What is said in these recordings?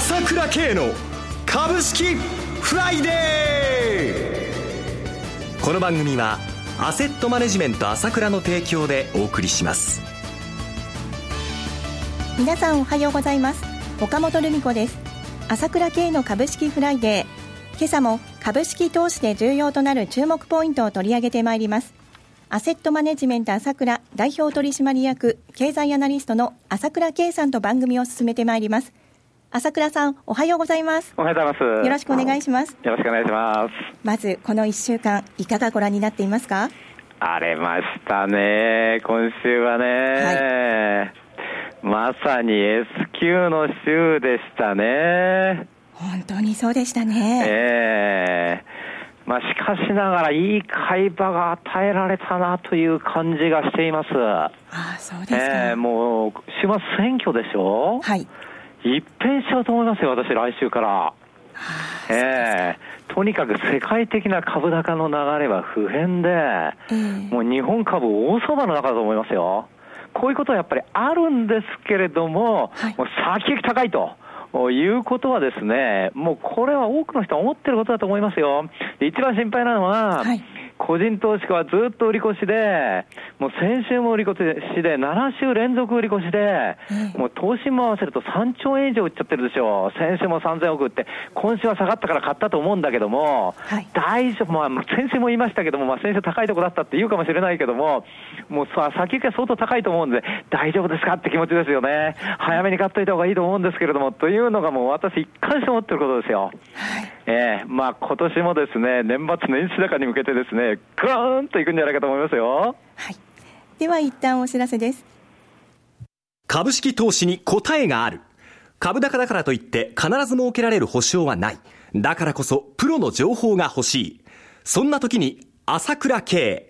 朝倉慶の株式フライデー。この番組はアセットマネジメント朝倉の提供でお送りします。皆さんおはようございます。岡本留美子です。朝倉慶の株式フライデー。今朝も株式投資で重要となる注目ポイントを取り上げてまいります。アセットマネジメント朝倉代表取締役経済アナリストの朝倉慶さんと番組を進めてまいります。朝倉さんおはようございます。おはようございます。よろしくお願いします。よろしくお願いします。まずこの1週間いかがご覧になっていますか？荒れましたね。今週はね、はい、まさに S q の週でしたね。本当にそうでしたね。ええ。ーまあ、しかしながら、いい会話が与えられたなという感じがしています。ああ、そうですか。えー、もう、週末選挙でしょ？はい。一変しちゃうと思いますよ、私、来週から。ええー、とにかく世界的な株高の流れは不変で、えー、もう日本株大相場の中だと思いますよ。こういうことはやっぱりあるんですけれども、はい、もう先行き高いと。いうことはですね、もうこれは多くの人は思ってることだと思いますよ。一番心配なのは、はい個人投資家はずっと売り越しで、もう先週も売り越しで、7週連続売り越しで、もう投資も合わせると3兆円以上売っちゃってるでしょう。先週も3000億売って、今週は下がったから買ったと思うんだけども、はい、大丈夫、まあ先週も言いましたけども、まあ先週高いとこだったって言うかもしれないけども、もうさ、先行きは相当高いと思うんで、大丈夫ですかって気持ちですよね。早めに買っといた方がいいと思うんですけれども、というのがもう私一貫して思ってることですよ。はい、ええー、まあ今年もですね、年末年始高に向けてですね、ぐーんといくんじゃないかと思いますよ。はい。では一旦お知らせです。株式投資に答えがある。株高だからといって必ず設けられる保証はない。だからこそプロの情報が欲しい。そんな時に朝倉慶。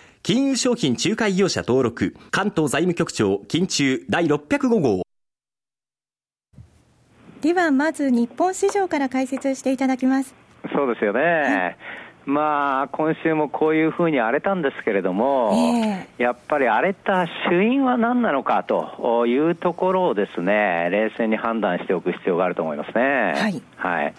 金融商品仲介業者登録、関東財務局長、金中第605号。では、まず日本市場から解説していただきます。そうですよね。はいまあ、今週もこういうふうに荒れたんですけれども、えー、やっぱり荒れた主因は何なのかというところをですね、冷静に判断しておく必要があると思いますね。はい。はい。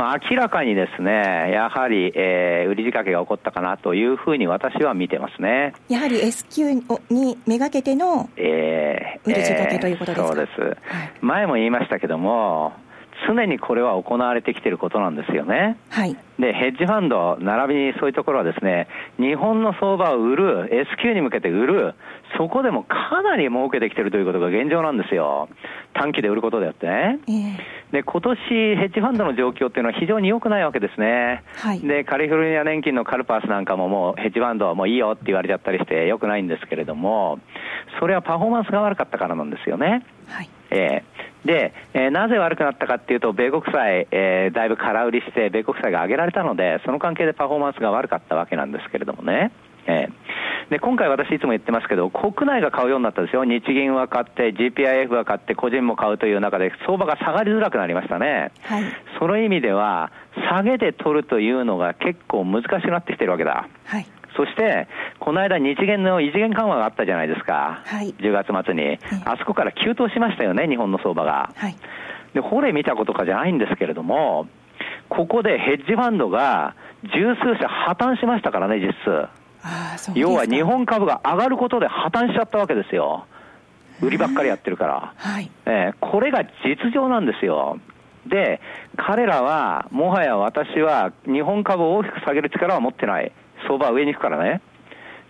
まあ、明らかにですね、やはり、えー、売り仕掛けが起こったかなというふうに私は見てますね。やはり S q にめがけての、えー、売り仕掛けということですか、そうです。はい、前も言いましたけども、常にこれは行われてきていることなんですよね。はい。で、ヘッジファンド、並びにそういうところはですね、日本の相場を売る、S q に向けて売る、そこでもかなり儲けてきているということが現状なんですよ。短期で売ることであってね。えー、で、今年ヘッジファンドの状況っていうのは非常に良くないわけですね。はい。で、カリフォルニア年金のカルパースなんかももうヘッジファンドはもういいよって言われちゃったりして良くないんですけれども、それはパフォーマンスが悪かったからなんですよね。はい。えーで、えー、なぜ悪くなったかっていうと、米国債、えー、だいぶ空売りして、米国債が上げられたので、その関係でパフォーマンスが悪かったわけなんですけれどもね。えー、で今回、私いつも言ってますけど、国内が買うようになったんですよ、日銀は買って、GPIF は買って、個人も買うという中で、相場が下がりづらくなりましたね、はい、その意味では、下げで取るというのが結構難しくなってきてるわけだ。はいそして、この間、日銀の異次元緩和があったじゃないですか、はい、10月末に、あそこから急騰しましたよね、日本の相場が。はい、で、ほれ見たことかじゃないんですけれども、ここでヘッジファンドが十数社破綻しましたからね、実質。要は日本株が上がることで破綻しちゃったわけですよ。売りばっかりやってるから。はい、えー、これが実情なんですよ。で、彼らは、もはや私は日本株を大きく下げる力は持ってない。相場は上に行くからね。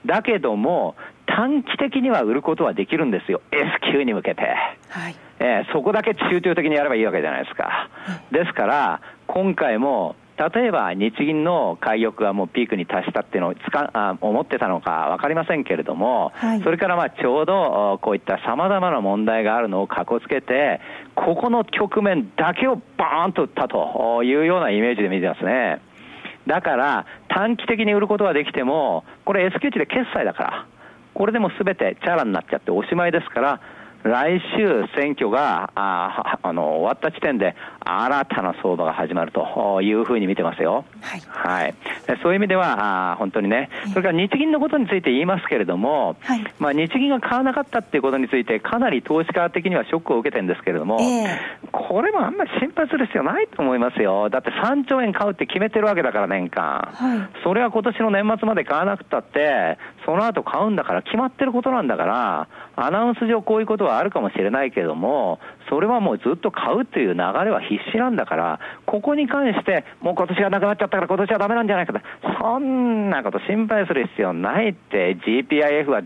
だけども、短期的には売ることはできるんですよ。S q に向けて。はい。えー、そこだけ中長的にやればいいわけじゃないですか。ですから、今回も例えば日銀の買い欲がもうピークに達したっていうのをつかあ思ってたのか分かりませんけれども、はい、それからまあちょうどこういったさまざまな問題があるのをかこつけて、ここの局面だけをバーンと打ったというようなイメージで見てますね。だから短期的に売ることができても、これ S q 値で決済だから、これでもすべてチャラになっちゃっておしまいですから、来週選挙がああの終わった時点で新たな相場が始まるというふうに見てますよ。はい。はい、そういう意味ではあ本当にね、それから日銀のことについて言いますけれども、はい、まあ日銀が買わなかったっていうことについてかなり投資家的にはショックを受けてるんですけれども、えー、これもあんまり心配する必要ないと思いますよ。だって3兆円買うって決めてるわけだから年間。はい、それは今年の年末まで買わなくたって、その後買うんだから決まってることなんだから、アナウンス上こういうことはあるかもしれないけれども、それはもうずっと買うという流れは必死なんだから、ここに関して、もう今年がなくなっちゃったから今年はダメなんじゃないかと、そんなこと心配する必要ないって、GPIF は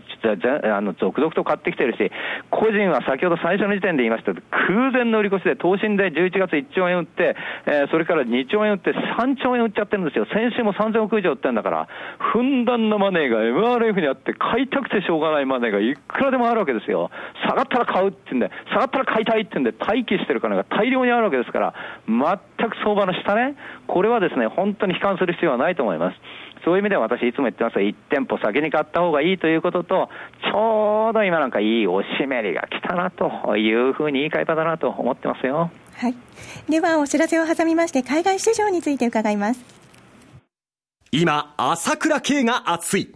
あの続々と買ってきてるし、個人は先ほど最初の時点で言いました空前の売り越しで、投信で11月1兆円売って、えー、それから2兆円売って3兆円売っちゃってるんですよ。先週も3000億以上売ってるんだから、ふんだんなマネーが MRF にあって、買いたくてしょうがないマネーがいくらでもあるわけですよ。下がったら買うって言うんで、下がったら買いたいって言うんで、待機してる金が大量にあるわけですから、全く相場の下ね、これはですね、本当に悲観する必要はないと思います。そういう意味では私いつも言ってますが、1店舗先に買った方がいいということと、ちょうど今なんかいいおしめりが来たなというふうにいい買い場だなと思ってますよ。はい。ではお知らせを挟みまして、海外市場について伺います。今、朝倉慶が熱い。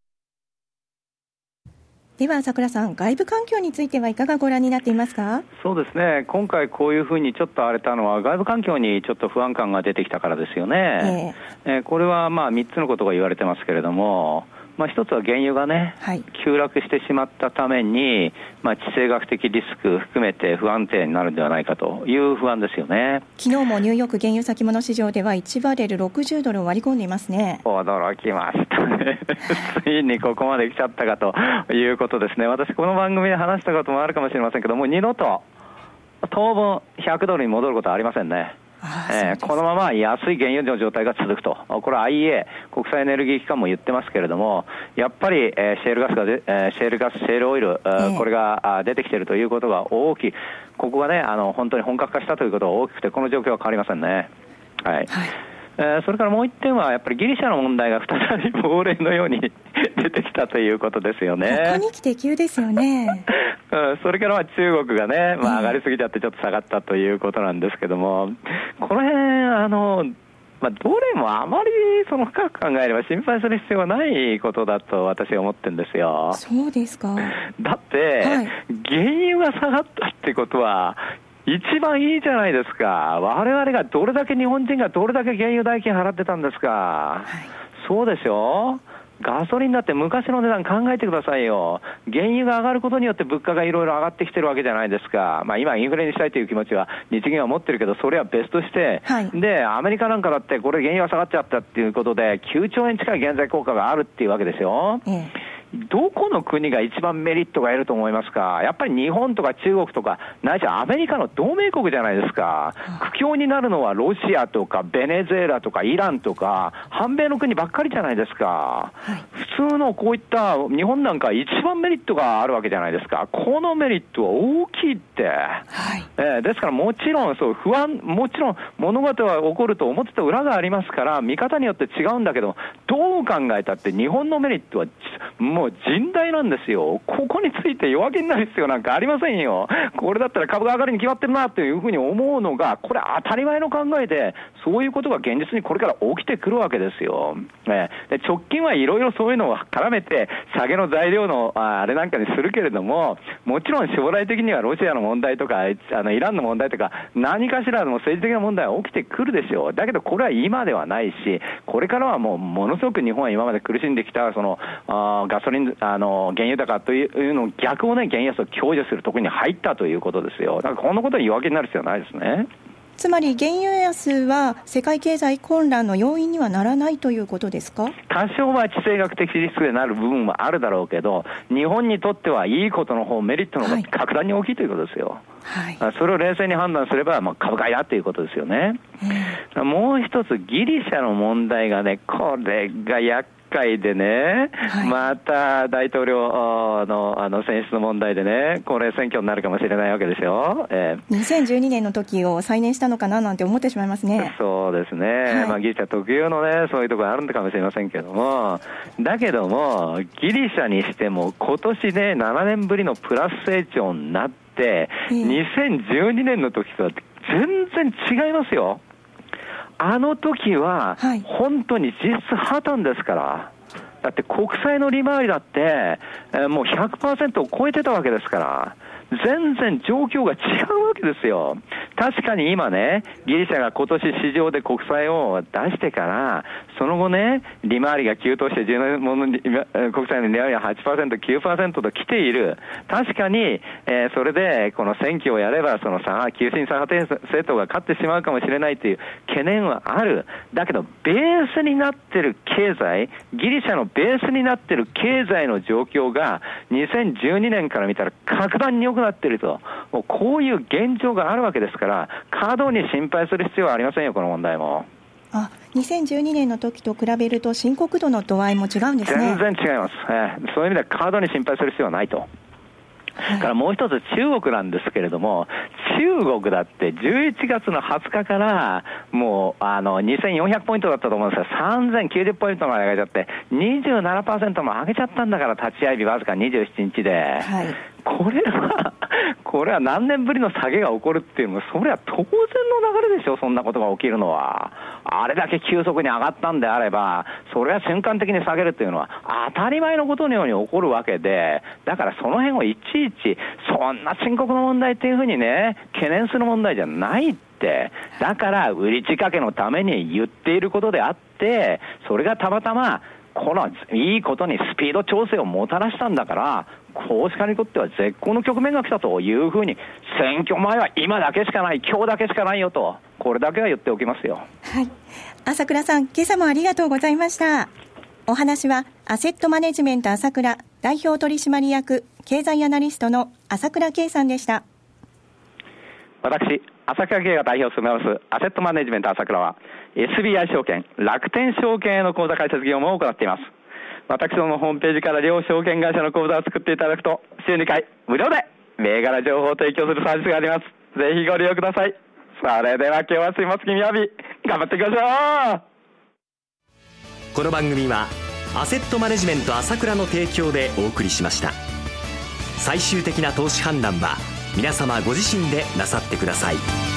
では朝倉さん、外部環境についてはいかがご覧になっていますか？そうですね、今回、こういうふうにちょっと荒れたのは、外部環境にちょっと不安感が出てきたからですよね。えー、えー、これはまあ3つのことが言われてますけれども、まあ、一つは原油がね、はい、急落してしまったために、まあ、地政学的リスク含めて不安定になるんではないかという不安ですよね。昨日もニューヨーク原油先物市場では1バレル60ドルを割り込んでいますね。驚きましたね、ついにここまで来ちゃったかということですね、私、この番組で話したこともあるかもしれませんけども、二度と当分100ドルに戻ることはありませんね。えー、このまま安い原油の状態が続くと、これは IEA、国際エネルギー機関も言ってますけれども、やっぱり、えー、シェールガスがで、えー、シェールガス、シェールオイル、えー、これが出てきているということが大きい、ここがね、あの本当に本格化したということが大きくて、この状況は変わりませんね。はい、はい。えー、それからもう一点は、やっぱりギリシャの問題が再び 亡霊のように 出てきたということですよね。ここに来て急ですよね。うん、それからまあ中国がね、まあ、上がりすぎちゃってちょっと下がったということなんですけども、この辺あのまあ、どれもあまりその深く考えれば心配する必要はないことだと私は思ってるんですよ。そうですか。だって、はい、原油が下がったってことは、一番いいじゃないですか。我々がどれだけ日本人がどれだけ原油代金払ってたんですか。はい、そうでしょガソリンだって昔の値段考えてくださいよ。原油が上がることによって物価がいろいろ上がってきてるわけじゃないですか。まあ今インフレにしたいという気持ちは日銀は持ってるけど、それは別として、はい、で、アメリカなんかだってこれ原油が下がっちゃったっていうことで、9兆円近い現在効果があるっていうわけですよ。ええどこの国が一番メリットが得ると思いますか、やっぱり日本とか中国とか、ないしアメリカの同盟国じゃないですか、苦境になるのはロシアとかベネズエラとかイランとか、反米の国ばっかりじゃないですか、通のこういった日本なんか一番メリットがあるわけじゃないですか。このメリットは大きいって。はい、えー、ですからもちろんそう不安、もちろん物事は起こると思ってた裏がありますから、見方によって違うんだけど、どう考えたって日本のメリットはもう甚大なんですよ。ここについて弱気になる必要なんかありませんよ。これだったら株が上がるに決まってるなというふうに思うのが、これ当たり前の考えで、そういうことが現実にこれから起きてくるわけですよ。えー、で直近はいろいろそういうのを絡めて、下げの材料のあれなんかにするけれども、もちろん将来的にはロシアの問題とか、あのイランの問題とか、何かしらの政治的な問題は起きてくるでしょう。だけどこれは今ではないし、これからはもうものすごく日本は今まで苦しんできた、そのあガソリン、あの原油高というの逆をね、原安を享受するところに入ったということですよ。だからこんなことに言い訳になる必要はないですね。つまり原油安は世界経済混乱の要因にはならないということですか？多少は地政学的リスクでなる部分もあるだろうけど、日本にとってはいいことの方、メリットの方が格段に大きいということですよ。はい、それを冷静に判断すれば、まあ、株買いだということですよね。もう一つ、ギリシャの問題がね、これが厄会でね、はい、また大統領のあの選出の問題でね、これ、選挙になるかもしれないわけですよ、えー、2012年の時を再燃したのかななんて思ってしまいますね。そうですね、はい、まあ、ギリシャ特有のね、そういうところあるのかもしれませんけども、だけども、ギリシャにしても、今年ね、7年ぶりのプラス成長になって、2012年の時とは全然違いますよ。あの時は、本当に実質破綻ですから。だって国債の利回りだって、えもう100%を超えてたわけですから。全然状況が違うわけですよ。確かに今ね、ギリシャが今年市場で国債を出してから、その後ね、利回りが急騰して10年もの国債の利回りが8%、9%と来ている。確かに、えー、それでこの選挙をやれば、その左派急進左派政党が勝ってしまうかもしれないという懸念はある。だけど、ベースになってる経済、ギリシャのベースになってる経済の状況が、2012年から見たら格段に良くなっていると、もうこういう現状があるわけですから、過度に心配する必要はありませんよ、この問題も。あ2012年の時と比べると、深刻度の度合いも違うんですね。全然違います、えー、そういう意味では過度に心配する必要はないと。からもう一つ中国なんですけれども、中国だって11月の20日から、もう、あの、2400ポイントだったと思うんですが、3090ポイントまで上げちゃって、27%も上げちゃったんだから、立ち会い日わずか27日で。はい。これは、これは何年ぶりの下げが起こるっていうのも、それは当然の流れでしょ、そんなことが起きるのは。あれだけ急速に上がったんであれば、それは瞬間的に下げるっていうのは、当たり前のことのように起こるわけで、だからその辺をいちいち、そんな深刻な問題っていうふうにね、懸念する問題じゃないって、だから売り仕掛けのために言っていることであって、それがたまたま、このいいことにスピード調整をもたらしたんだから、投資家にとっては絶好の局面が来たというふうに、選挙前は今だけしかない、今日だけしかないよと、これだけは言っておきますよ。はい。朝倉さん、今朝もありがとうございました。お話は、アセットマネジメント朝倉代表取締役経済アナリストの朝倉圭さんでした。私、朝倉圭が代表を務めますアセットマネジメント朝倉は SBI 証券、楽天証券への口座開設業務を行っています。私どものホームページから両証券会社の口座を作っていただくと週2回無料で銘柄情報を提供するサービスがあります。ぜひご利用ください。それでは今日は水末金曜日、頑張っていきましょうこの番組はアセットマネジメント朝倉の提供でお送りしました最終的な投資判断は皆様ご自身でなさってください。